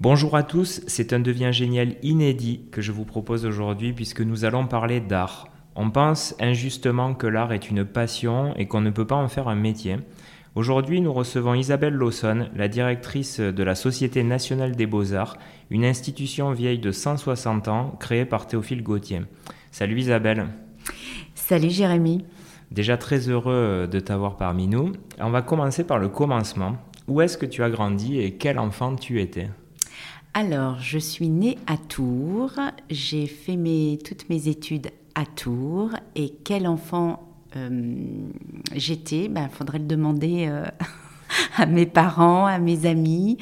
Bonjour à tous, c'est un devient génial inédit que je vous propose aujourd'hui puisque nous allons parler d'art. On pense injustement que l'art est une passion et qu'on ne peut pas en faire un métier. Aujourd'hui, nous recevons Isabelle Lawson, la directrice de la Société nationale des beaux-arts, une institution vieille de 160 ans créée par Théophile Gautier. Salut Isabelle. Salut Jérémy. Déjà très heureux de t'avoir parmi nous. On va commencer par le commencement. Où est-ce que tu as grandi et quel enfant tu étais? Alors, je suis née à Tours, j'ai fait mes, toutes mes études à Tours, et quel enfant euh, j'étais, il ben, faudrait le demander euh, à mes parents, à mes amis,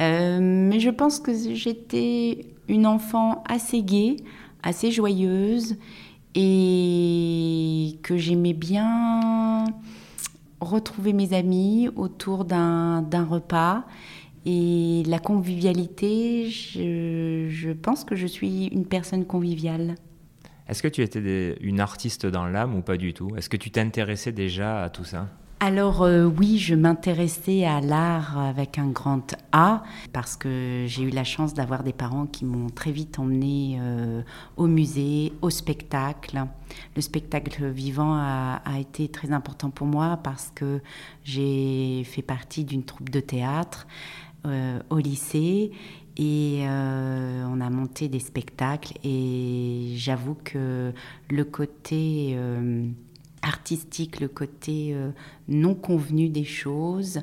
euh, mais je pense que j'étais une enfant assez gaie, assez joyeuse, et que j'aimais bien retrouver mes amis autour d'un repas et la convivialité, je, pense que je suis une personne conviviale. Est-ce que tu étais une artiste dans l'âme ou pas du tout? Est-ce que tu t'intéressais déjà à tout ça? Alors euh, oui, je m'intéressais à l'art avec un grand A parce que j'ai eu la chance d'avoir des parents qui m'ont très vite emmené euh, au musée, au spectacle. Le spectacle vivant a, a, été très important pour moi parce que j'ai fait partie d'une troupe de théâtre. Euh, au lycée et euh, on a monté des spectacles et j'avoue que le côté euh, artistique, le côté non convenu des choses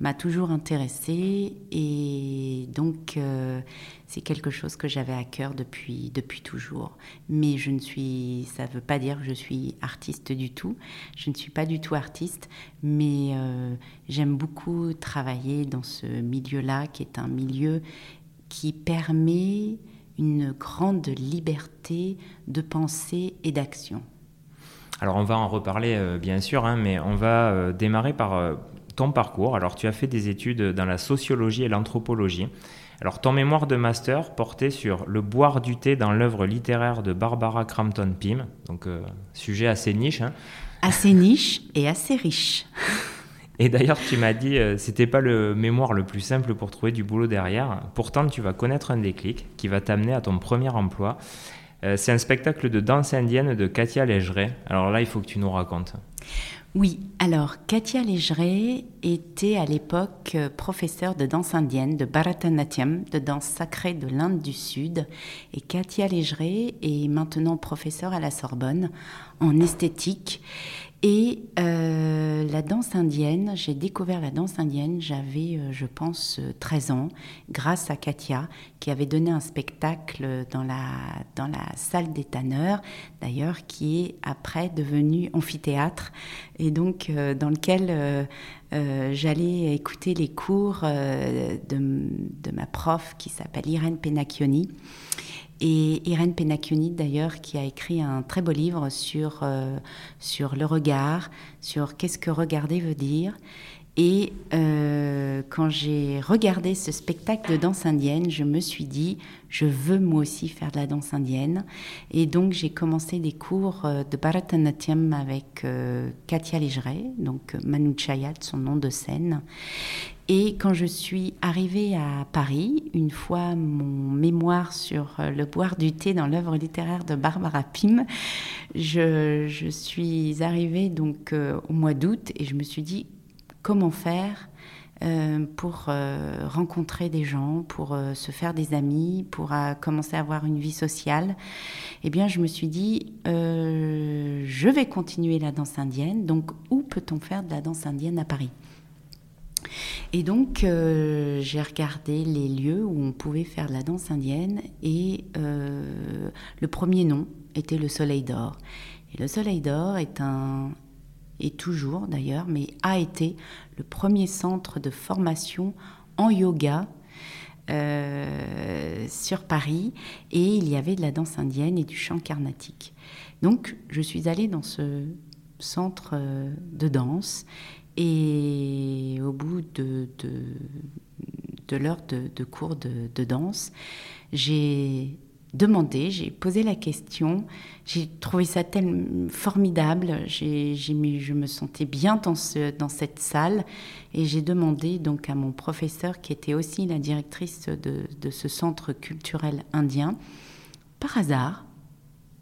m'a toujours intéressée et donc c'est quelque chose que j'avais à cœur depuis, depuis toujours. Mais je ne suis, ça ne veut pas dire que je suis artiste du tout. Je ne suis pas du tout artiste, mais euh, j'aime beaucoup travailler dans ce milieu-là, qui est un milieu qui permet une grande liberté de pensée et d'action. Alors on va en reparler euh, bien sûr, hein, mais on va euh, démarrer par ton parcours. Alors tu as fait des études dans la sociologie et l'anthropologie. Alors, ton mémoire de master portait sur le boire du thé dans l'œuvre littéraire de Barbara Crampton Pym, donc euh, sujet assez niche. Hein. Assez niche et assez riche. Et d'ailleurs, tu m'as dit, euh, c'était pas le mémoire le plus simple pour trouver du boulot derrière. Pourtant, tu vas connaître un déclic qui va t'amener à ton premier emploi. Euh, c'est un spectacle de danse indienne de Katia Légeret. Alors là, il faut que tu nous racontes. Oui, alors Katia Légeret était à l'époque euh, professeure de danse indienne, de Bharatanatyam, de danse sacrée de l'Inde du Sud. Et Katia Légeret est maintenant professeure à la Sorbonne en esthétique. Et euh, la danse indienne, j'ai découvert la danse indienne, j'avais, euh, je pense, 13 ans, grâce à Katia, qui avait donné un spectacle dans la, dans la salle des tanneurs, d'ailleurs, qui est après devenu amphithéâtre, et donc euh, dans lequel j'allais écouter les cours de, de, ma prof qui s'appelle Irène Penacchioni. Et Irène Penacchioni, d'ailleurs, qui a écrit un très beau livre sur, euh, sur le regard, sur qu'est-ce que regarder veut dire. Et euh, quand j'ai regardé ce spectacle de danse indienne, je me suis dit, je veux moi aussi faire de la danse indienne. Et donc j'ai commencé des cours euh, de Bharatanatyam avec Katia Légeret, donc Manu Chayat, son nom de scène. Et quand je suis arrivée à Paris, une fois mon mémoire sur euh, le boire du thé dans l'œuvre littéraire de Barbara Pym, je, suis arrivée donc euh, au mois d'août et je me suis dit comment faire euh, pour rencontrer des gens, pour se faire des amis, pour commencer à avoir une vie sociale, eh bien, je me suis dit, je vais continuer la danse indienne. Donc, où peut-on faire de la danse indienne à Paris? Et donc, euh, j'ai regardé les lieux où on pouvait faire de la danse indienne et euh, le premier nom était le Soleil d'Or. Et le Soleil d'Or est un, et toujours d'ailleurs, mais a été le premier centre de formation en yoga euh, sur Paris et il y avait de la danse indienne et du chant carnatique. Donc je suis allée dans ce centre de danse et au bout de, de, l'heure de, cours de, danse, j'ai demandé, j'ai posé la question. J'ai trouvé ça tellement formidable. J'ai, je me sentais bien dans, ce, dans cette salle et j'ai demandé donc à mon professeur, qui était aussi la directrice de, de ce centre culturel indien, par hasard,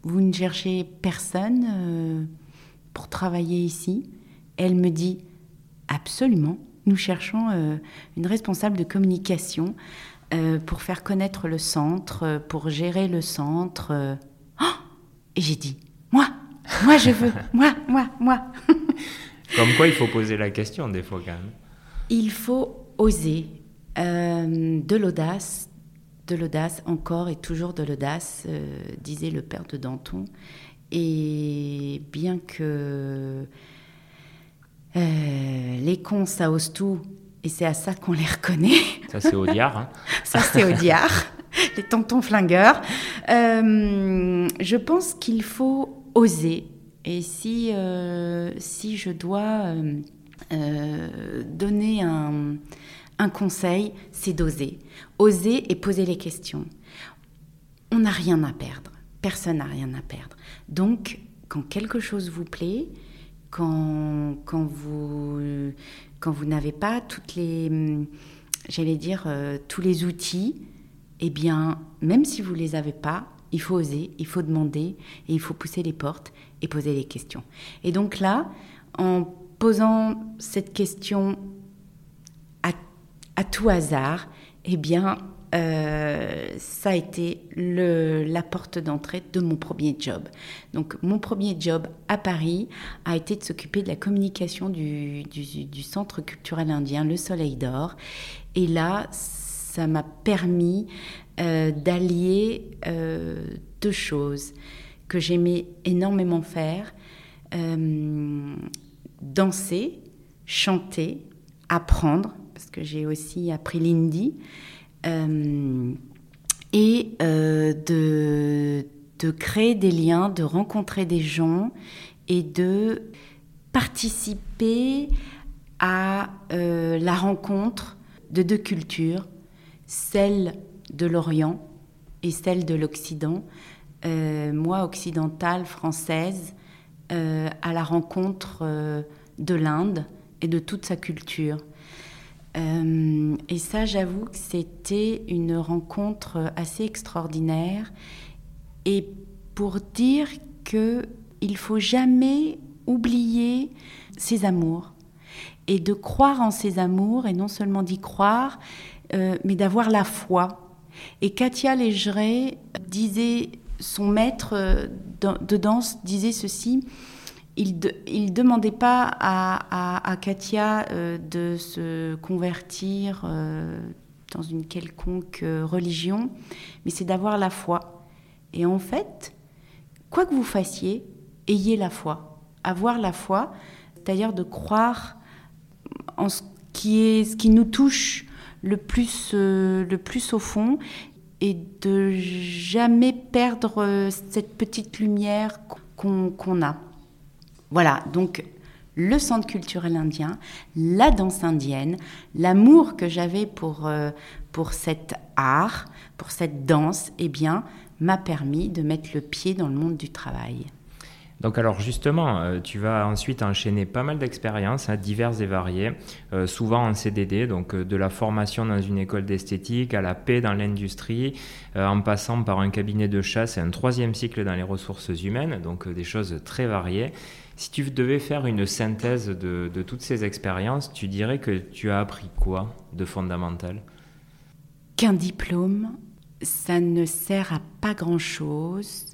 vous ne cherchez personne euh, pour travailler ici? Elle me dit absolument. Nous cherchons euh, une responsable de communication euh, pour faire connaître le centre, pour gérer le centre. Oh et j'ai dit, moi, moi je veux, moi, moi, moi. Comme quoi il faut poser la question des fois quand même. Il faut oser, de l'audace, de l'audace, encore et toujours de l'audace, euh, disait le père de Danton. Et bien que euh, les cons, ça ose tout, et c'est à ça qu'on les reconnaît. Ça, c'est Audiard. Hein. ça, c'est Audiard, les tontons flingueurs. Euh, je pense qu'il faut oser. Et si, si je dois donner un, un conseil, c'est d'oser. Oser et poser les questions. On n'a rien à perdre. Personne n'a rien à perdre. Donc, quand quelque chose vous plaît, quand, vous, n'avez pas toutes les, j'allais dire, euh, tous les outils, eh bien, même si vous ne les avez pas, il faut oser, il faut demander, et il faut pousser les portes et poser les questions. Et donc là, en posant cette question à tout hasard, eh bien, euh, ça a été la porte d'entrée de mon premier job. Donc mon premier job à Paris a été de s'occuper de la communication du, Centre culturel indien Le Soleil d'Or. Et là, ça m'a permis euh, d'allier euh, deux choses que j'aimais énormément faire. danser, chanter, apprendre parce que j'ai aussi appris l'hindi, et euh, de, de créer des liens, de rencontrer des gens et de participer à euh, la rencontre de deux cultures, celle de l'Orient et celle de l'Occident. moi, occidentale, française, à la rencontre de l'Inde et de toute sa culture. Euh, et ça, j'avoue que c'était une rencontre assez extraordinaire. Et pour dire que il faut jamais oublier ses amours et de croire en ses amours et non seulement d'y croire, euh, mais d'avoir la foi. Et Katia Légeret disait, son maître euh, de danse disait ceci il ne demandait pas à, Katia euh, de se convertir euh, dans une quelconque euh, religion, mais c'est d'avoir la foi. Et en fait, quoi que vous fassiez, ayez la foi. Avoir la foi, c'est-à-dire de croire en ce qui, est, ce qui nous touche le plus, le plus au fond et de jamais perdre cette petite lumière qu'on a. Voilà, donc le centre culturel indien, la danse indienne, l'amour que j'avais pour, euh, pour cet art, pour cette danse, eh bien, m'a permis de mettre le pied dans le monde du travail. Donc alors justement, euh, tu vas ensuite enchaîner pas mal d'expériences, hein, diverses et variées, euh, souvent en CDD, donc de la formation dans une école d'esthétique à la paix dans l'industrie, en passant par un cabinet de chasse et un troisième cycle dans les ressources humaines, donc des choses très variées. Si tu devais faire une synthèse de, toutes ces expériences, tu dirais que tu as appris quoi de fondamental? Qu'un diplôme, ça ne sert à pas grand-chose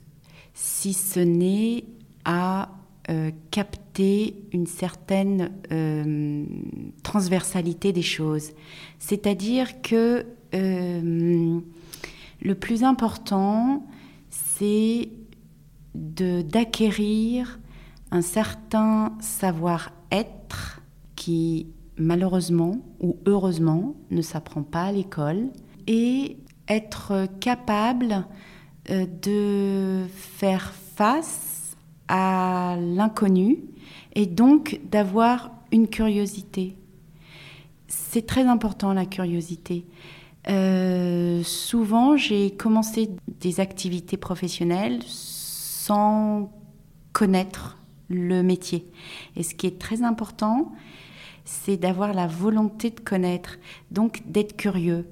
si ce n'est à euh, capter une certaine euh, transversalité des choses. C'est-à-dire que euh, le plus important, c'est d'acquérir un certain savoir-être qui malheureusement ou heureusement ne s'apprend pas à l'école et être capable euh, de faire face à l'inconnu et donc d'avoir une curiosité. C'est très important la curiosité. Souvent, j'ai commencé des activités professionnelles sans connaître le métier. Et ce qui est très important, c'est d'avoir la volonté de connaître, donc d'être curieux.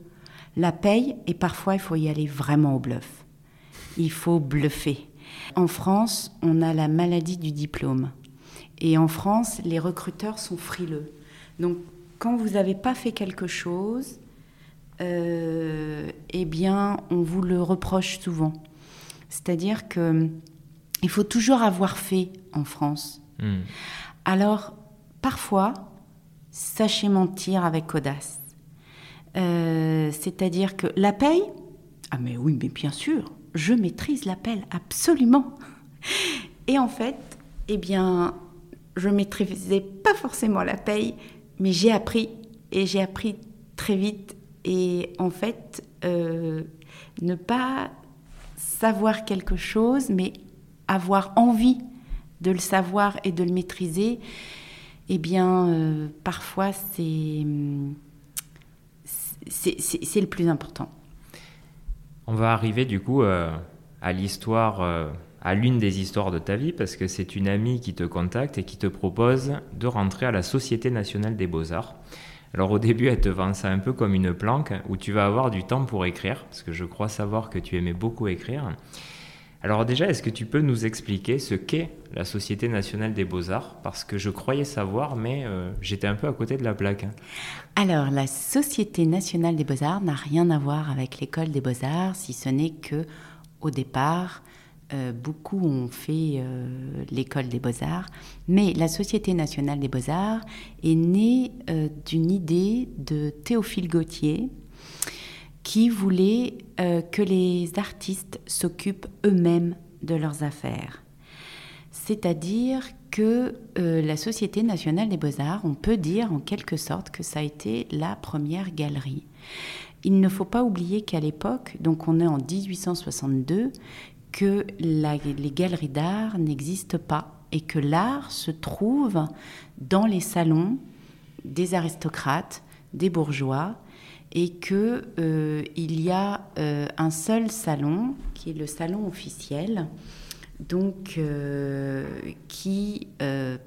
La paye, et parfois il faut y aller vraiment au bluff. Il faut bluffer. En France, on a la maladie du diplôme. Et en France, les recruteurs sont frileux. Donc, quand vous n'avez pas fait quelque chose, euh, eh bien, on vous le reproche souvent. C'est-à-dire que il faut toujours avoir fait en France. Hmm. Alors, parfois, sachez mentir avec audace. Euh, c'est-à-dire que la paye, ah mais oui, mais bien sûr, je maîtrise l'appel, absolument. Et en fait, eh bien, je maîtrisais pas forcément la paye, mais j'ai appris, et j'ai appris très vite. Et en fait, euh, ne pas savoir quelque chose, mais avoir envie de le savoir et de le maîtriser, eh bien, euh, parfois, c'est, c'est, le plus important. On va arriver du coup euh, à l'histoire, euh, à l'une des histoires de ta vie, parce que c'est une amie qui te contacte et qui te propose de rentrer à la Société nationale des beaux-arts. Alors au début, elle te vend ça un peu comme une planque où tu vas avoir du temps pour écrire, parce que je crois savoir que tu aimais beaucoup écrire. Alors déjà, est-ce que tu peux nous expliquer ce qu'est la Société nationale des beaux-arts? Parce que je croyais savoir, mais euh, j'étais un peu à côté de la plaque. Hein. Alors, la Société nationale des beaux-arts n'a rien à voir avec l'école des beaux-arts, si ce n'est que, au départ, euh, beaucoup ont fait euh, l'école des beaux-arts, mais la Société nationale des beaux-arts est née d'une idée de Théophile Gautier, qui voulait euh, que les artistes s'occupent eux-mêmes de leurs affaires. C'est-à-dire que euh, la Société nationale des beaux-arts, on peut dire en quelque sorte que ça a été la première galerie. Il ne faut pas oublier qu'à l'époque, donc on est en 1862, que les galeries d'art n'existent pas et que l'art se trouve dans les salons des aristocrates, des bourgeois, et que euh, il y a euh, un seul salon qui est le salon officiel donc euh, qui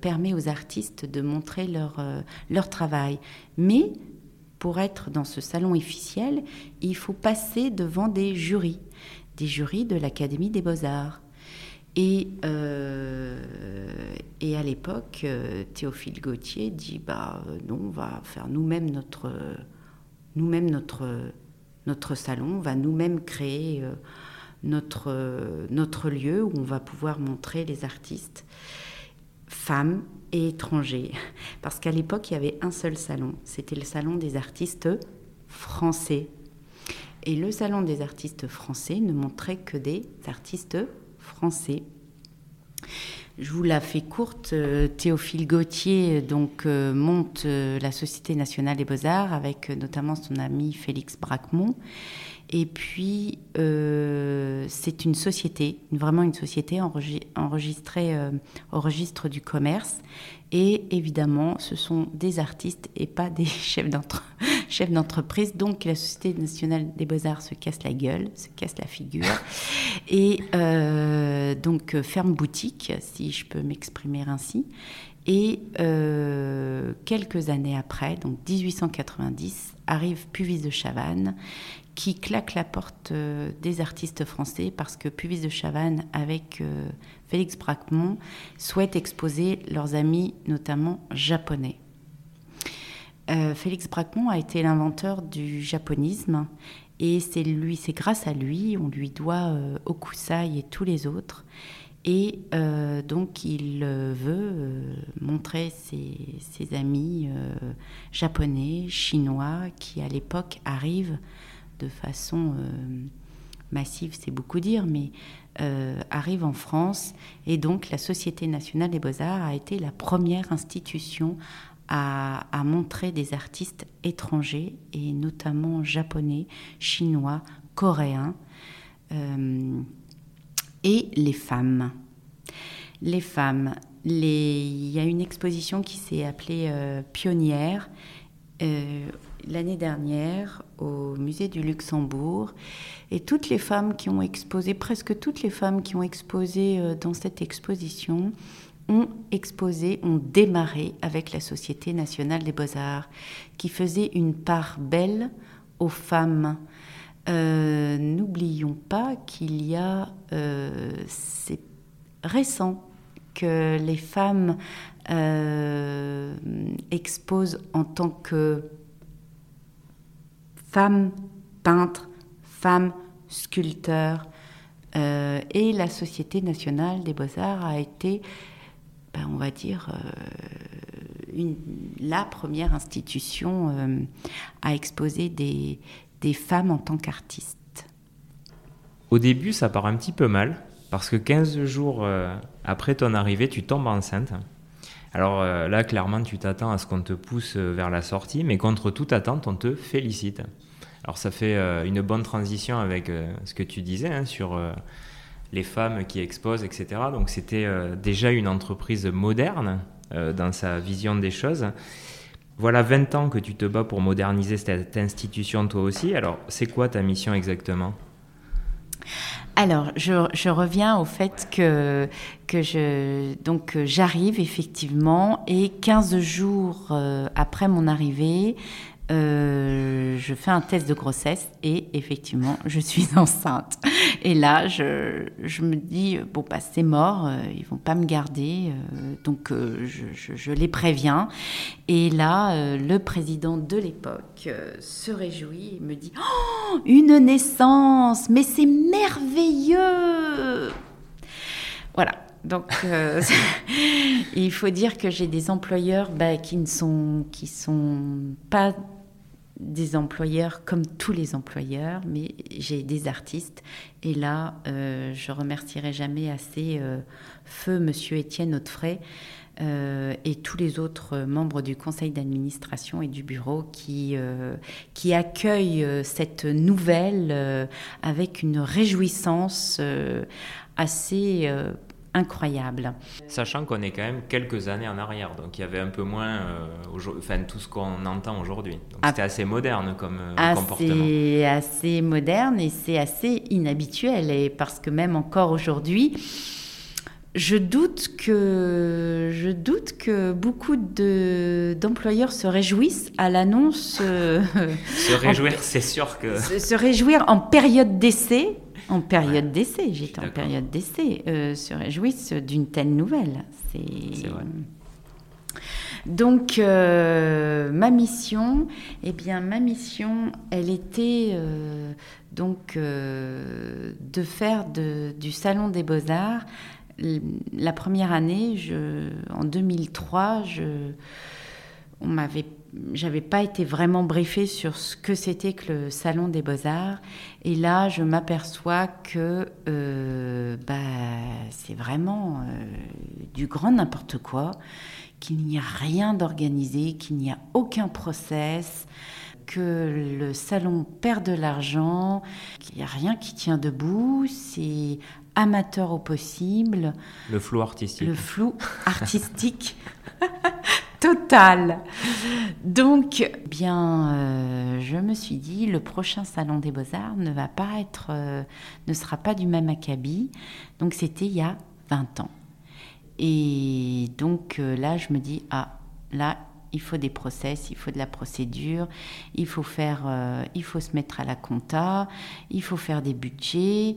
permet aux artistes de montrer leur, travail. Mais pour être dans ce salon officiel il faut passer devant des jurys des jurys de l'Académie des beaux-arts. Et, et à l'époque, Théophile Gautier dit bah non, on va faire nous-mêmes notre nous-mêmes notre, salon, on va nous-mêmes créer euh, notre, notre lieu où on va pouvoir montrer les artistes, femmes et étrangers. Parce qu'à l'époque, il y avait un seul salon, c'était le salon des artistes français. Et le salon des artistes français ne montrait que des artistes français. Je vous la fais courte. Euh, Théophile Gauthier donc euh, monte euh, la Société nationale des beaux-arts avec notamment son ami Félix Braquemont. Et puis, c'est une société, vraiment une société enregistrée au registre du commerce. Et évidemment, ce sont des artistes et pas des chefs d'entreprise. Donc, la Société nationale des beaux-arts se casse la gueule, se casse la figure. Et euh, donc, ferme boutique, si je peux m'exprimer ainsi. Et euh, quelques années après, donc 1890, arrive Puvis de Chavannes, qui claque la porte euh, des artistes français parce que Puvis de Chavannes, avec euh, Félix Braquemont, souhaitent exposer leurs amis, notamment japonais. Euh, Félix Braquemont a été l'inventeur du japonisme et c'est lui, c'est grâce à lui, on lui doit Okusai et tous les autres. Et donc il veut montrer ses, amis japonais, chinois, qui à l'époque arrivent de façon euh, massive, c'est beaucoup dire, mais euh, arrive en France. Et donc la Société nationale des beaux-arts a été la première institution à, montrer des artistes étrangers, et notamment japonais, chinois, coréens, euh, et les femmes. Les femmes. Il y a une exposition qui s'est appelée Pionnière l'année dernière au musée du Luxembourg et toutes les femmes qui ont exposé, presque toutes les femmes qui ont exposé euh, dans cette exposition ont exposé, ont démarré avec la Société nationale des beaux-arts qui faisait une part belle aux femmes. Euh, n'oublions pas qu'il y a, euh, c'est récent que les femmes exposent en tant que femmes peintres, femmes sculpteurs. Euh, et la Société nationale des beaux-arts a été, ben, on va dire, euh, la première institution euh, à exposer des, femmes en tant qu'artistes. Au début, ça part un petit peu mal, parce que 15 jours après ton arrivée, tu tombes enceinte. Alors là, clairement, tu t'attends à ce qu'on te pousse vers la sortie, mais contre toute attente, on te félicite. Alors ça fait euh, une bonne transition avec euh, ce que tu disais hein, sur euh, les femmes qui exposent, etc. Donc c'était déjà une entreprise moderne dans sa vision des choses. Voilà 20 ans que tu te bats pour moderniser cette institution toi aussi. Alors c'est quoi ta mission exactement? Alors, je, reviens au fait que, que je, donc, j'arrive effectivement et 15 jours après mon arrivée, euh, je fais un test de grossesse et effectivement, je suis enceinte. Et là, je, je me dis, bon, bah, c'est mort, euh, ils vont pas me garder, euh, donc je, je, les préviens. Et là, le président de l'époque se réjouit et me dit, oh, une naissance, mais c'est merveilleux Voilà, donc, il faut dire que j'ai des employeurs bah, qui ne sont, pas des employeurs comme tous les employeurs, mais j'ai des artistes. Et là, euh, je remercierai jamais assez euh, Feu Monsieur Étienne Hautefray euh, et tous les autres membres du conseil d'administration et du bureau qui accueillent cette nouvelle avec une réjouissance assez incroyable. Sachant qu'on est quand même quelques années en arrière, donc il y avait un peu moins euh, enfin, tout ce qu'on entend aujourd'hui. Ah. c'était assez moderne comme euh, assez, comportement. C'est assez moderne et c'est assez inhabituel, et parce que même encore aujourd'hui, je doute que je doute que beaucoup de d'employeurs se réjouissent à l'annonce. Euh, se réjouir, c'est sûr que. se réjouir en période d'essai en période d'essai, j'étais en période d'essai, euh, se réjouissent d'une telle nouvelle. C'est vrai. Donc, euh, ma mission, eh bien, ma mission, elle était euh, donc de faire du Salon des Beaux-Arts. La première année, je, en 2003, je, on m'avait j'avais pas été vraiment briefée sur ce que c'était que le salon des beaux-arts. Et là, je m'aperçois que euh, bah, c'est vraiment euh, du grand n'importe quoi, qu'il n'y a rien d'organisé, qu'il n'y a aucun process, que le salon perd de l'argent, qu'il n'y a rien qui tient debout, c'est amateur au possible. Le flou artistique. Le flou artistique. Total. Donc, bien, euh, je me suis dit, le prochain salon des beaux-arts ne va pas être, euh, ne sera pas du même acabit. Donc, c'était il y a 20 ans. Et donc euh, là, je me dis, ah, là, il faut des process, il faut de la procédure, il faut faire, il faut se mettre à la compta, il faut faire des budgets.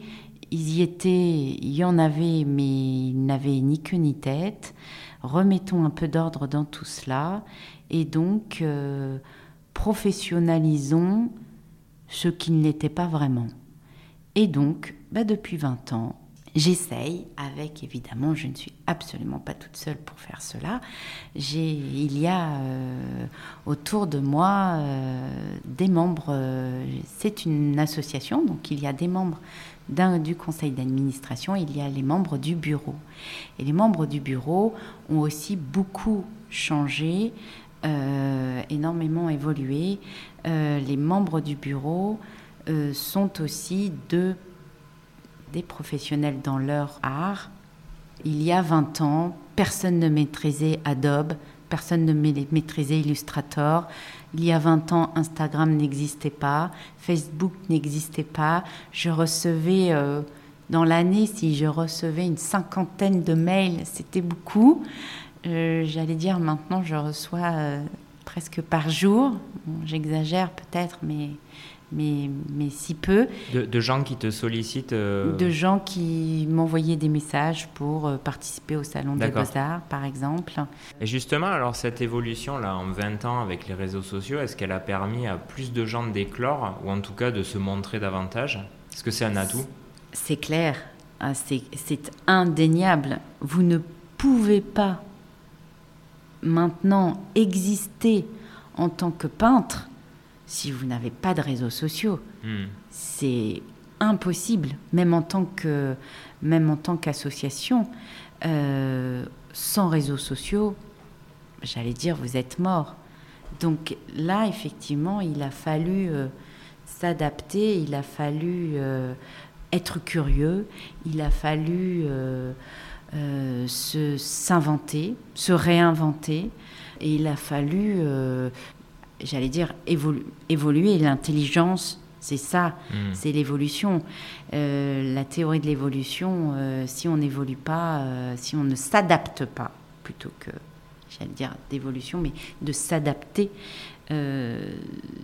Ils y étaient, il y en avait, mais ils n'avaient ni queue ni tête remettons un peu d'ordre dans tout cela et donc euh, professionnalisons ce qui ne l'était pas vraiment. Et donc, bah, depuis 20 ans, j'essaye, avec évidemment, je ne suis absolument pas toute seule pour faire cela. Il y a euh, autour de moi euh, des membres, c'est une association, donc il y a des membres du conseil d'administration, il y a les membres du bureau. Et les membres du bureau ont aussi beaucoup changé, euh, énormément évolué. Euh, les membres du bureau euh, sont aussi de, des professionnels dans leur art. Il y a 20 ans, personne ne maîtrisait Adobe, personne ne maîtrisait Illustrator. Il y a 20 ans, Instagram n'existait pas, Facebook n'existait pas. Je recevais, euh, dans l'année, si je recevais une cinquantaine de mails, c'était beaucoup. Euh, j'allais dire maintenant, je reçois euh, presque par jour. J'exagère peut-être, mais mais, mais si peu. De, gens qui te sollicitent euh, De gens qui m'envoyaient des messages pour euh, participer au Salon des Beaux-Arts, par exemple. Et justement, alors cette évolution-là, en 20 ans avec les réseaux sociaux, est-ce qu'elle a permis à plus de gens d'éclore, ou en tout cas de se montrer davantage? Est-ce que c'est un atout? C'est clair, ah, c'est indéniable. Vous ne pouvez pas maintenant exister en tant que peintre si vous n'avez pas de réseaux sociaux. Hmm. C'est impossible, même en tant que même en tant qu'association, euh, sans réseaux sociaux, j'allais dire vous êtes mort. Donc là, effectivement, il a fallu euh, s'adapter, il a fallu euh, être curieux, il a fallu se s'inventer, se réinventer, et il a fallu j'allais dire, évoluer. L'intelligence, c'est ça, hmm. c'est l'évolution. Euh, la théorie de l'évolution, euh, si on n'évolue pas, euh, si on ne s'adapte pas, plutôt que, j'allais dire, d'évolution, mais de s'adapter,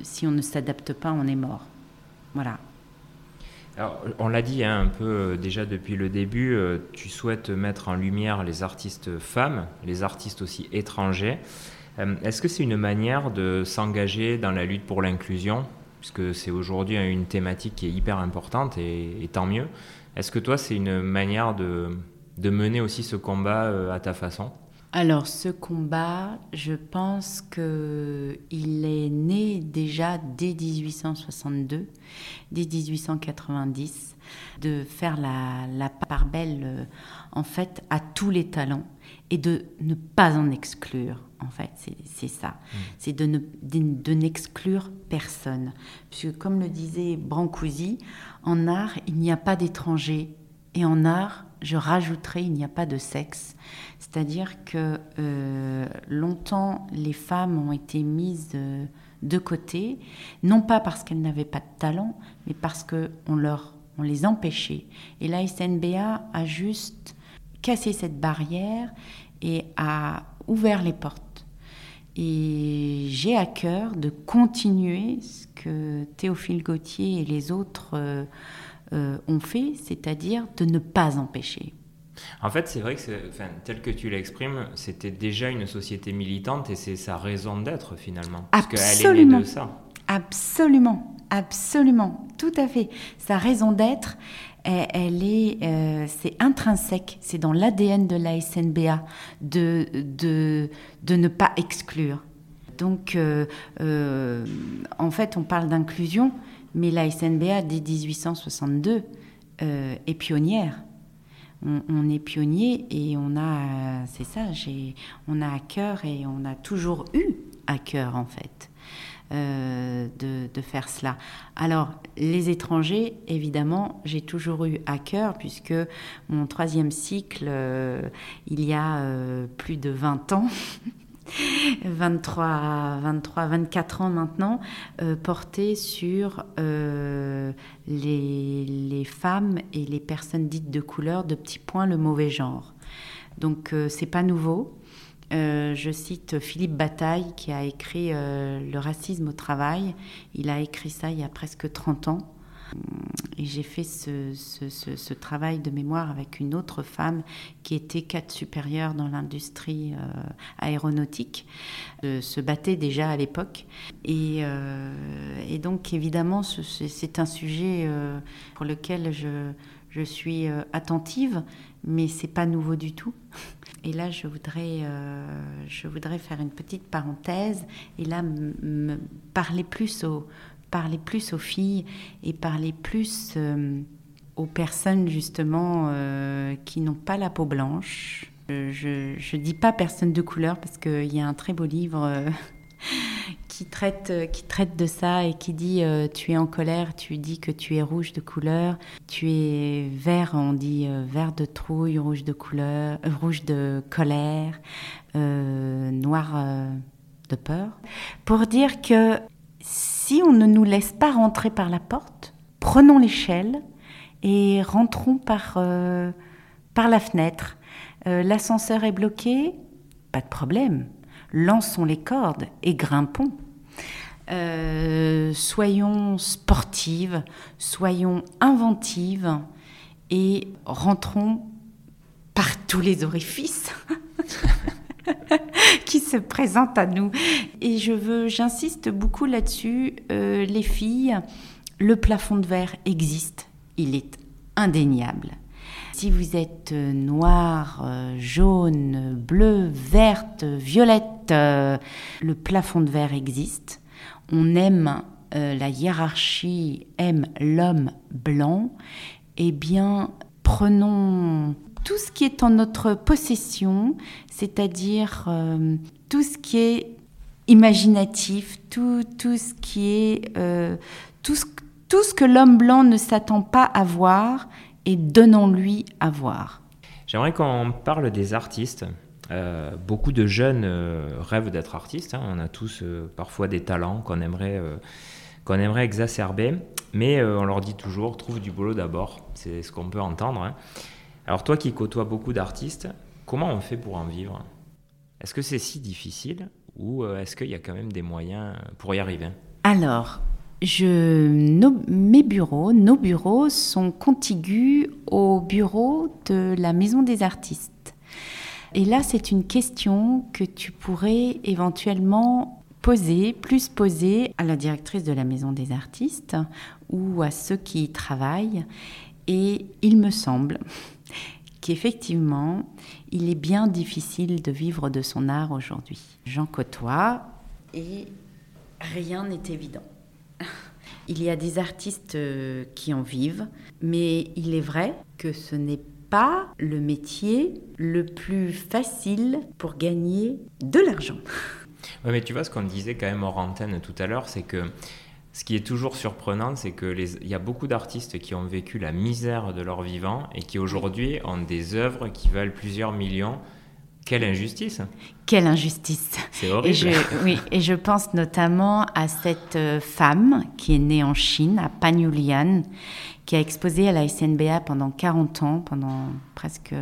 si on ne s'adapte pas, on est mort. Voilà. Alors, on l'a dit hein, un peu déjà depuis le début, tu souhaites mettre en lumière les artistes femmes, les artistes aussi étrangers. Euh, est-ce que c'est une manière de s'engager dans la lutte pour l'inclusion Puisque c'est aujourd'hui une thématique qui est hyper importante et, tant mieux. Est-ce que toi, c'est une manière de, mener aussi ce combat euh, à ta façon? Alors ce combat, je pense qu'il est né déjà dès 1862, dès 1890, de faire la, la part belle euh, en fait à tous les talents et de ne pas en exclure en fait, c'est ça. Mm. C'est de, de, n'exclure personne. Puisque comme le disait Brancusi, en art, il n'y a pas d'étrangers. Et en art, je rajouterai, il n'y a pas de sexe. C'est-à-dire que euh, longtemps, les femmes ont été mises de côté, non pas parce qu'elles n'avaient pas de talent, mais parce qu'on leur, on les empêchait. Et la SNBA a juste cassé cette barrière et a ouvert les portes. Et j'ai à cœur de continuer ce que Théophile Gautier et les autres euh, euh, ont fait, c'est-à-dire de ne pas empêcher. En fait, c'est vrai que, enfin, tel que tu l'exprimes, c'était déjà une société militante et c'est sa raison d'être finalement. Parce qu'elle est née de ça. Absolument, absolument, tout à fait. Sa raison d'être, elle, est, euh, c'est intrinsèque, c'est dans l'ADN de la SNBA de, de, de ne pas exclure. Donc, euh, euh, en fait, on parle d'inclusion, mais la SNBA, dès 1862, est pionnière. On, on, est pionnier et on a, c'est ça, on a à cœur et on a toujours eu à cœur, en fait. Euh, de, faire cela. Alors, les étrangers, évidemment, j'ai toujours eu à cœur, puisque mon troisième cycle, euh, il y a euh, plus de 20 ans, 23, 23, 24 ans maintenant, portait sur les, femmes et les personnes dites de couleur, de petits points, le mauvais genre. Donc, c'est pas nouveau. Euh, je cite Philippe Bataille qui a écrit euh, Le racisme au travail. Il a écrit ça il y a presque 30 ans. Et j'ai fait ce, travail de mémoire avec une autre femme qui était cadre supérieure dans l'industrie euh, aéronautique, se battait déjà à l'époque. Et, et, donc évidemment, c'est un sujet pour lequel je, je suis attentive, mais c'est pas nouveau du tout. Et là, je voudrais, euh, je voudrais faire une petite parenthèse et là me parler plus aux, parler plus aux filles et parler plus euh, aux personnes justement euh, qui n'ont pas la peau blanche. Je ne dis pas personne de couleur parce qu'il y a un très beau livre qui traite, euh, qui traite de ça et qui dit euh, tu es en colère, tu dis que tu es rouge de couleur, tu es vert, on dit euh, vert de trouille, rouge de couleur, rouge de colère, noir de peur, pour dire que si on ne nous laisse pas rentrer par la porte, prenons l'échelle et rentrons par, par la fenêtre. L'ascenseur est bloqué, pas de problème lançons les cordes et grimpons. Euh, soyons sportives, soyons inventives et rentrons par tous les orifices qui se présentent à nous. Et je veux, j'insiste beaucoup là-dessus, euh, les filles, le plafond de verre existe, il est indéniable. Si vous êtes euh, noire, euh, jaune, bleue, verte, violette, euh, le plafond de verre existe. On aime la hiérarchie, aime l'homme blanc. Eh bien, prenons tout ce qui est en notre possession, c'est-à-dire tout ce qui est imaginatif, tout, tout ce qui est tout, ce, tout ce que l'homme blanc ne s'attend pas à voir et donnons-lui à voir. J'aimerais qu'on parle des artistes. Euh, beaucoup de jeunes euh, rêvent d'être artistes. Hein. On a tous euh, parfois des talents qu'on aimerait, qu'on aimerait exacerber, mais on leur dit toujours trouve du boulot d'abord. C'est ce qu'on peut entendre. Hein. Alors toi qui côtoies beaucoup d'artistes, comment on fait pour en vivre? Est-ce que c'est si difficile ou est-ce qu'il y a quand même des moyens pour y arriver? Alors, mes bureaux, nos bureaux sont contigus au bureau de la Maison des artistes. Et là, c'est une question que tu pourrais éventuellement poser, plus poser à la directrice de la Maison des artistes ou à ceux qui y travaillent. Et il me semble qu'effectivement, il est bien difficile de vivre de son art aujourd'hui. J'en côtoie et rien n'est évident. Il y a des artistes euh, qui en vivent, mais il est vrai que ce n'est pas le métier le plus facile pour gagner de l'argent. Oui, mais tu vois, ce qu'on disait quand même hors antenne tout à l'heure, c'est que ce qui est toujours surprenant, c'est qu'il y a beaucoup d'artistes qui ont vécu la misère de leur vivant et qui aujourd'hui ont des œuvres qui valent plusieurs millions quelle injustice. Quelle injustice. C'est horrible. Et je, oui, et je pense notamment à cette euh, femme qui est née en Chine, à Panyulian, qui a exposé à la SNBA pendant 40 ans, pendant presque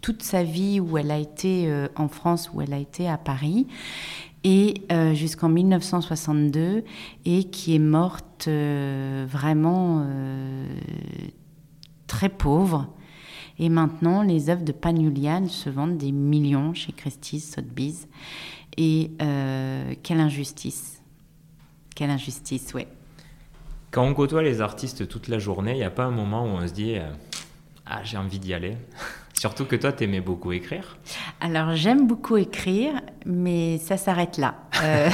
toute sa vie où elle a été euh, en France, où elle a été à Paris, et euh, jusqu'en 1962, et qui est morte vraiment très pauvre et maintenant, les œuvres de Panulian se vendent des millions chez Christie's, Sotheby's. Et euh, quelle injustice. Quelle injustice, ouais. Quand on côtoie les artistes toute la journée, il n'y a pas un moment où on se dit euh, Ah, j'ai envie d'y aller Surtout que toi, tu aimais beaucoup écrire. Alors, j'aime beaucoup écrire, mais ça s'arrête là. euh,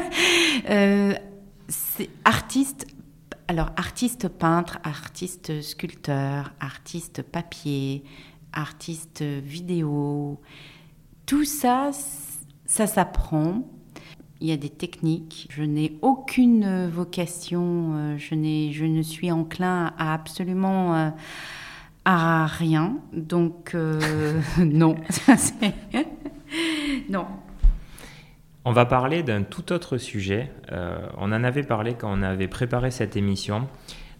euh artiste, alors, artiste peintre, artiste sculpteur, artiste papier, artiste vidéo, tout ça, ça s'apprend. Il y a des techniques. Je n'ai aucune vocation. Euh, je, je ne suis enclin à absolument euh, à rien. Donc, euh, non. non. On va parler d'un tout autre sujet. Euh, on en avait parlé quand on avait préparé cette émission.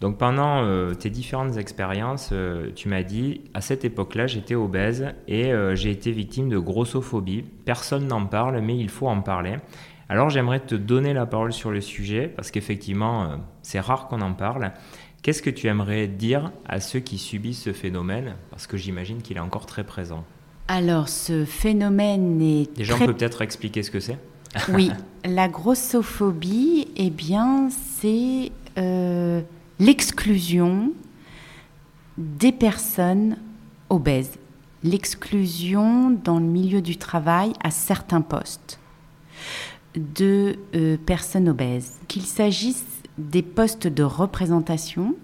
Donc pendant euh, tes différentes expériences, euh, tu m'as dit, à cette époque-là, j'étais obèse et j'ai été victime de grossophobie. Personne n'en parle, mais il faut en parler. Alors j'aimerais te donner la parole sur le sujet, parce qu'effectivement, c'est rare qu'on en parle. Qu'est-ce que tu aimerais dire à ceux qui subissent ce phénomène? Parce que j'imagine qu'il est encore très présent. Alors ce phénomène est... Déjà, on peut peut-être expliquer ce que c'est? Oui, la grossophobie, eh bien, c'est euh, l'exclusion des personnes obèses, l'exclusion dans le milieu du travail à certains postes de euh, personnes obèses. Qu'il s'agisse des postes de représentation,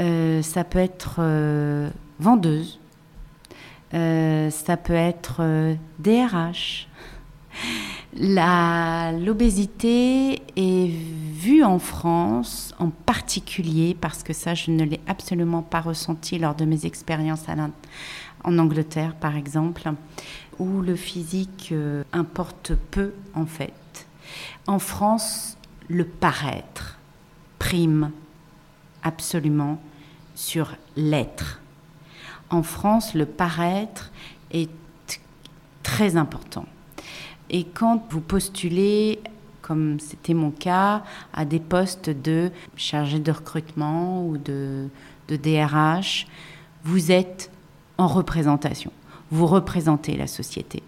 euh, ça peut être vendeuse, ça peut être DRH, L'obésité est vue en France en particulier, parce que ça je ne l'ai absolument pas ressenti lors de mes expériences en Angleterre par exemple, où le physique euh, importe peu en fait. En France, le paraître prime absolument sur l'être. En France, le paraître est très important. Et quand vous postulez, comme c'était mon cas, à des postes de chargé de recrutement ou de, de DRH, vous êtes en représentation. Vous représentez la société.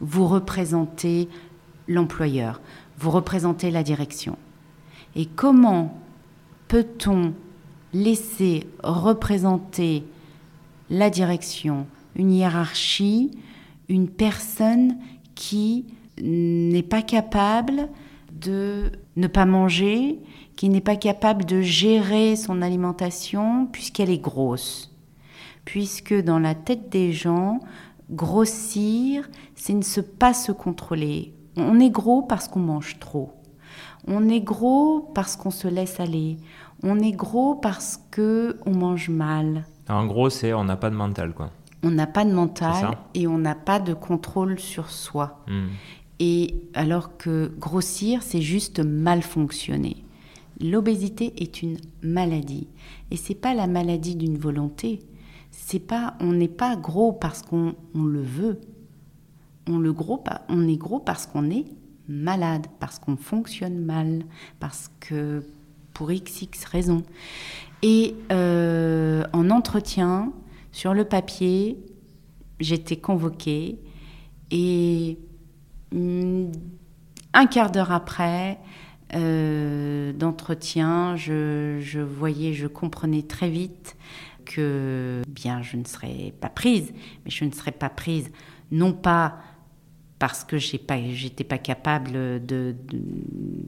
Vous représentez l'employeur. Vous représentez la direction. Et comment peut-on laisser représenter la direction, une hiérarchie, une personne qui n'est pas capable de ne pas manger, qui n'est pas capable de gérer son alimentation puisqu'elle est grosse. Puisque dans la tête des gens, grossir, c'est ne pas se contrôler. On est gros parce qu'on mange trop. On est gros parce qu'on se laisse aller. On est gros parce que on mange mal. En gros, c'est on n'a pas de mental, quoi. On n'a pas de mental et on n'a pas de contrôle sur soi. Hmm. Et alors que grossir, c'est juste mal fonctionner. L'obésité est une maladie et c'est pas la maladie d'une volonté. C'est pas, on n'est pas gros parce qu'on le veut. On le gros, on est gros parce qu'on est malade, parce qu'on fonctionne mal, parce que pour xx raisons. Et euh, en entretien, sur le papier, j'étais convoquée et un quart d'heure après euh, d'entretien, je, voyais, je comprenais très vite que bien je ne serais pas prise, mais je ne serais pas prise non pas parce que je n'étais pas, capable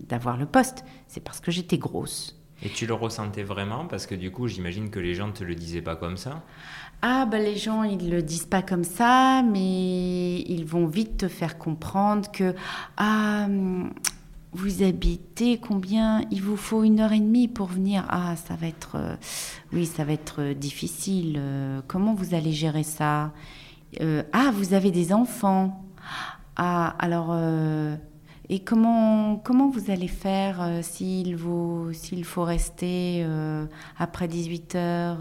d'avoir le poste, c'est parce que j'étais grosse. Et tu le ressentais vraiment? Parce que du coup, j'imagine que les gens ne te le disaient pas comme ça. Ah, ben les gens, ils le disent pas comme ça, mais ils vont vite te faire comprendre que ah, vous habitez combien? Il vous faut une heure et demie pour venir. Ah, ça va être, euh, oui, ça va être difficile. Euh, comment vous allez gérer ça? Euh, Ah, vous avez des enfants. Ah, alors, et comment, comment vous allez faire s'il, vous, s'il faut rester après 18 heures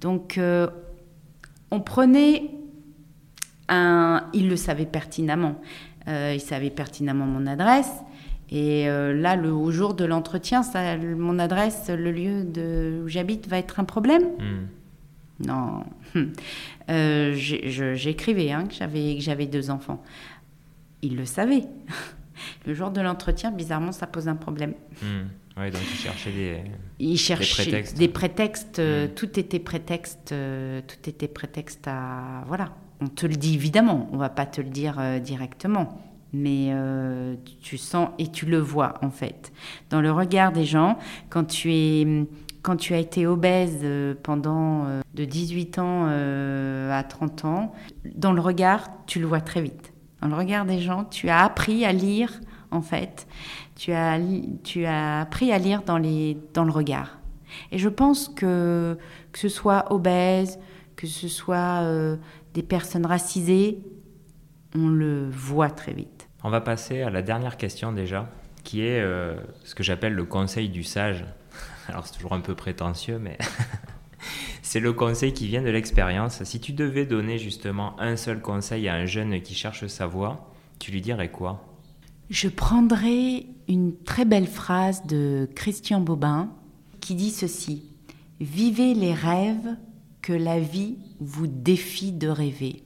donc, euh, on prenait un. Il le savait pertinemment. Euh, il savait pertinemment mon adresse. Et euh, là, le, au jour de l'entretien, mon adresse, le lieu de, où j'habite, va être un problème hmm. Non. J'écrivais hein, que j'avais deux enfants. Il le savait. le jour de l'entretien, bizarrement, ça pose un problème. Hmm. Oui, donc il cherchait des, des prétextes. Des prétextes euh, mm. Tout était prétexte. Euh, tout était prétexte à voilà. On te le dit évidemment. On va pas te le dire euh, directement, mais tu sens et tu le vois en fait dans le regard des gens quand tu es quand tu as été obèse pendant de 18 ans à 30 ans, dans le regard, tu le vois très vite. Dans le regard des gens, tu as appris à lire en fait tu as, tu as appris à lire dans, les, dans le regard. Et je pense que que ce soit obèse, que ce soit euh, des personnes racisées, on le voit très vite. On va passer à la dernière question déjà, qui est euh, ce que j'appelle le conseil du sage. Alors c'est toujours un peu prétentieux, mais c'est le conseil qui vient de l'expérience. Si tu devais donner justement un seul conseil à un jeune qui cherche sa voie, tu lui dirais quoi? Je prendrai une très belle phrase de Christian Bobin qui dit ceci Vivez les rêves que la vie vous défie de rêver.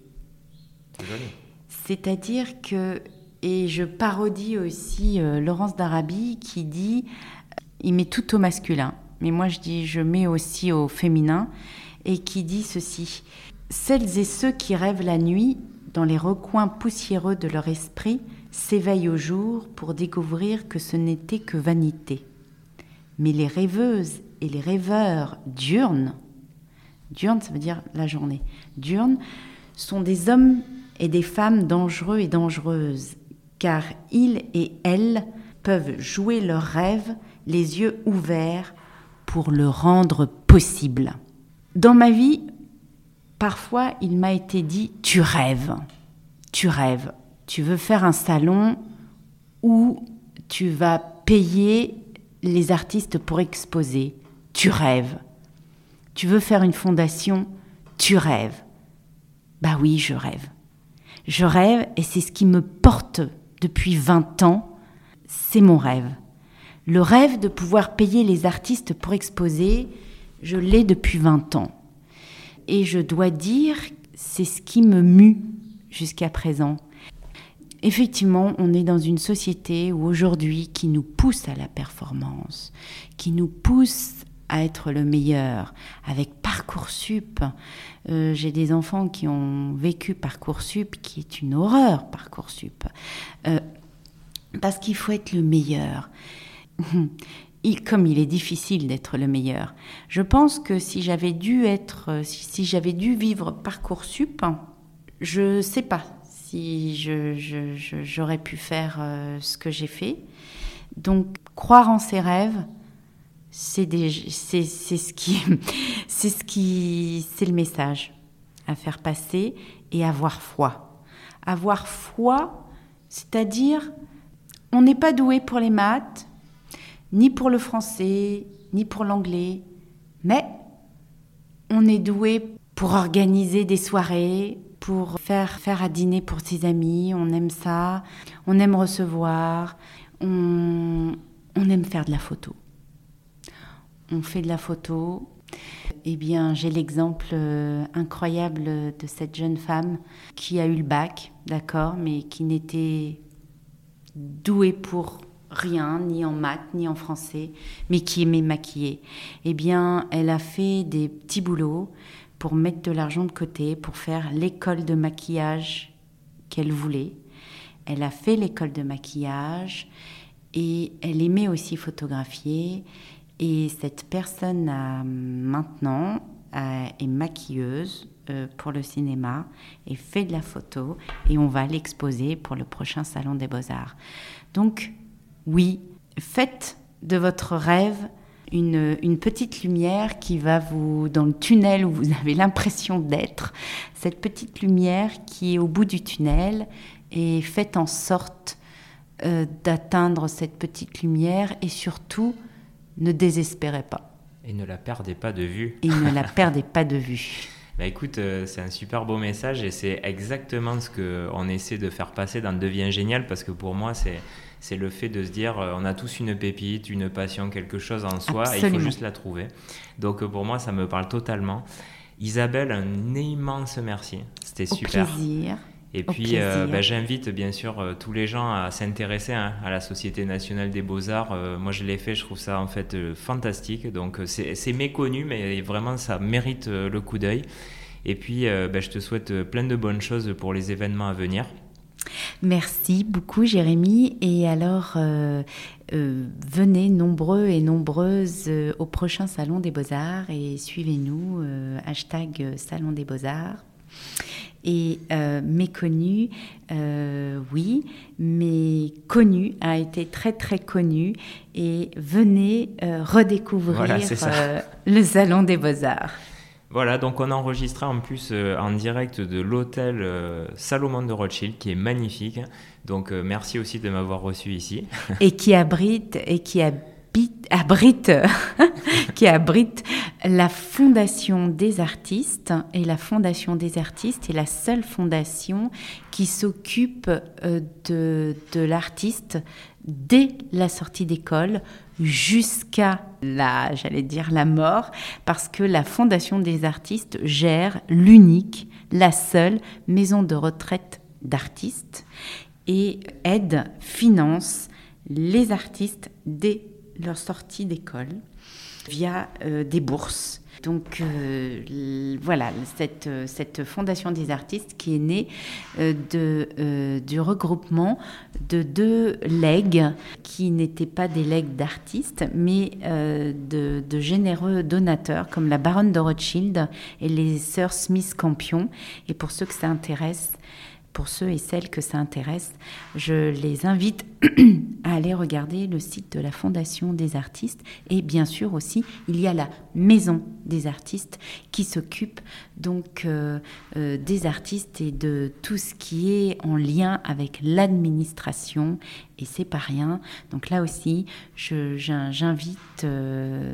C'est-à-dire que, et je parodie aussi euh, Laurence d'Arabie qui dit euh, il met tout au masculin, mais moi je dis je mets aussi au féminin, et qui dit ceci Celles et ceux qui rêvent la nuit dans les recoins poussiéreux de leur esprit s'éveillent au jour pour découvrir que ce n'était que vanité. Mais les rêveuses et les rêveurs diurnes, diurnes ça veut dire la journée, diurnes sont des hommes et des femmes dangereux et dangereuses car ils et elles peuvent jouer leurs rêves les yeux ouverts pour le rendre possible. Dans ma vie, parfois il m'a été dit tu rêves, tu rêves, tu veux faire un salon où tu vas payer les artistes pour exposer, tu rêves. Tu veux faire une fondation, tu rêves. Bah oui, je rêve. Je rêve et c'est ce qui me porte depuis 20 ans, c'est mon rêve. Le rêve de pouvoir payer les artistes pour exposer, je l'ai depuis 20 ans. Et je dois dire, c'est ce qui me mue jusqu'à présent. Effectivement, on est dans une société où aujourd'hui qui nous pousse à la performance, qui nous pousse à être le meilleur. Avec Parcoursup, euh, j'ai des enfants qui ont vécu Parcoursup, qui est une horreur, Parcoursup. Euh, parce qu'il faut être le meilleur. comme il est difficile d'être le meilleur. Je pense que si j'avais dû être, si, j'avais dû vivre Parcoursup, je sais pas si j'aurais pu faire euh, ce que j'ai fait. Donc, croire en ses rêves, c'est ce qui, c'est ce qui, c'est le message à faire passer et avoir foi. Avoir foi, c'est-à-dire, on n'est pas doué pour les maths, ni pour le français, ni pour l'anglais, mais on est doué pour organiser des soirées, pour faire faire à dîner pour ses amis, on aime ça, on aime recevoir, on, on aime faire de la photo. On fait de la photo. Eh bien, j'ai l'exemple euh, incroyable de cette jeune femme qui a eu le bac, d'accord, mais qui n'était douée pour rien, ni en maths, ni en français, mais qui aimait maquiller. Eh bien, elle a fait des petits boulots pour mettre de l'argent de côté, pour faire l'école de maquillage qu'elle voulait. Elle a fait l'école de maquillage et elle aimait aussi photographier et cette personne maintenant est maquilleuse euh, pour le cinéma et fait de la photo et on va l'exposer pour le prochain salon des beaux-arts. Donc oui, faites de votre rêve une, une, petite lumière qui va vous, dans le tunnel où vous avez l'impression d'être, cette petite lumière qui est au bout du tunnel et faites en sorte euh, d'atteindre cette petite lumière et surtout ne désespérez pas. Et ne la perdez pas de vue. Et ne la perdez pas de vue. Bah écoute, euh, c'est un super beau message et c'est exactement ce qu'on essaie de faire passer dans Devient Génial parce que pour moi, c'est, c'est le fait de se dire euh, on a tous une pépite, une passion, quelque chose en soi et il faut juste la trouver. Donc euh, pour moi, ça me parle totalement. Isabelle, un immense merci. C'était super. Plaisir. Et puis, euh, bah, j'invite bien sûr euh, tous les gens à s'intéresser hein, à la Société nationale des beaux-arts. Euh, moi, je l'ai fait, je trouve ça en fait fantastique. Donc, c'est méconnu, mais vraiment, ça mérite le coup d'œil. Et puis, bah, je te souhaite plein de bonnes choses pour les événements à venir. Merci beaucoup Jérémy. Et alors, venez nombreux et nombreuses au prochain Salon des Beaux-Arts et suivez-nous, hashtag Salon des Beaux-Arts. Et euh, méconnu, euh, oui, mais connu, a été très très connu. Et venez euh, redécouvrir le Salon des Beaux-Arts. Voilà, donc on a enregistré en plus en direct de l'hôtel Salomon de Rothschild, qui est magnifique. Donc merci aussi de m'avoir reçu ici. et qui abrite et qui abrite, qui abrite la Fondation des artistes. Et la Fondation des artistes est la seule fondation qui s'occupe euh, de, de l'artiste dès la sortie d'école jusqu'à la, j'allais dire la mort, parce que la Fondation des artistes gère l'unique, la seule maison de retraite d'artistes et aide, finance les artistes dès leur sortie d'école via euh, des bourses. Donc euh, voilà, cette, cette, Fondation des artistes qui est née euh, de, du regroupement de deux legs qui n'étaient pas des legs d'artistes, mais de, de, généreux donateurs comme la baronne de Rothschild et les sœurs Smith Campion. Et pour ceux que ça intéresse, pour ceux et celles que ça intéresse, je les invite à aller regarder le site de la Fondation des artistes. Et bien sûr aussi, il y a la Maison des artistes qui s'occupe donc euh, euh, des artistes et de tout ce qui est en lien avec l'administration. Et c'est pas rien. Donc là aussi, j'invite euh,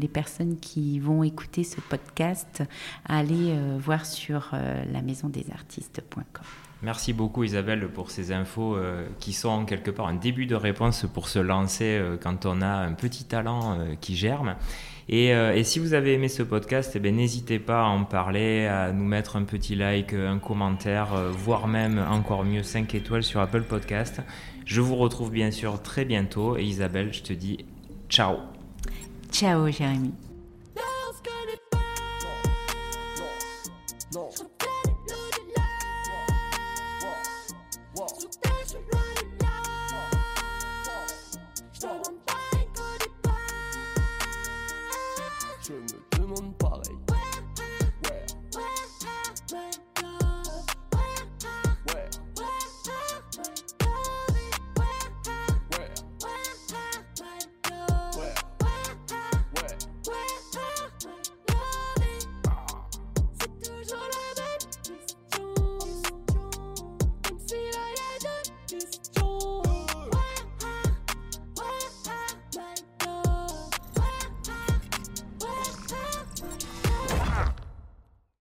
les personnes qui vont écouter ce podcast à aller voir sur la maison des artistes.com. Merci beaucoup Isabelle pour ces infos qui sont quelque part un début de réponse pour se lancer quand on a un petit talent qui germe. Et, si vous avez aimé ce podcast, eh ben, n'hésitez pas à en parler, à nous mettre un petit like, un commentaire, voire même encore mieux 5 étoiles sur Apple Podcast. Je vous retrouve bien sûr très bientôt et Isabelle, je te dis ciao. Ciao Jérémy.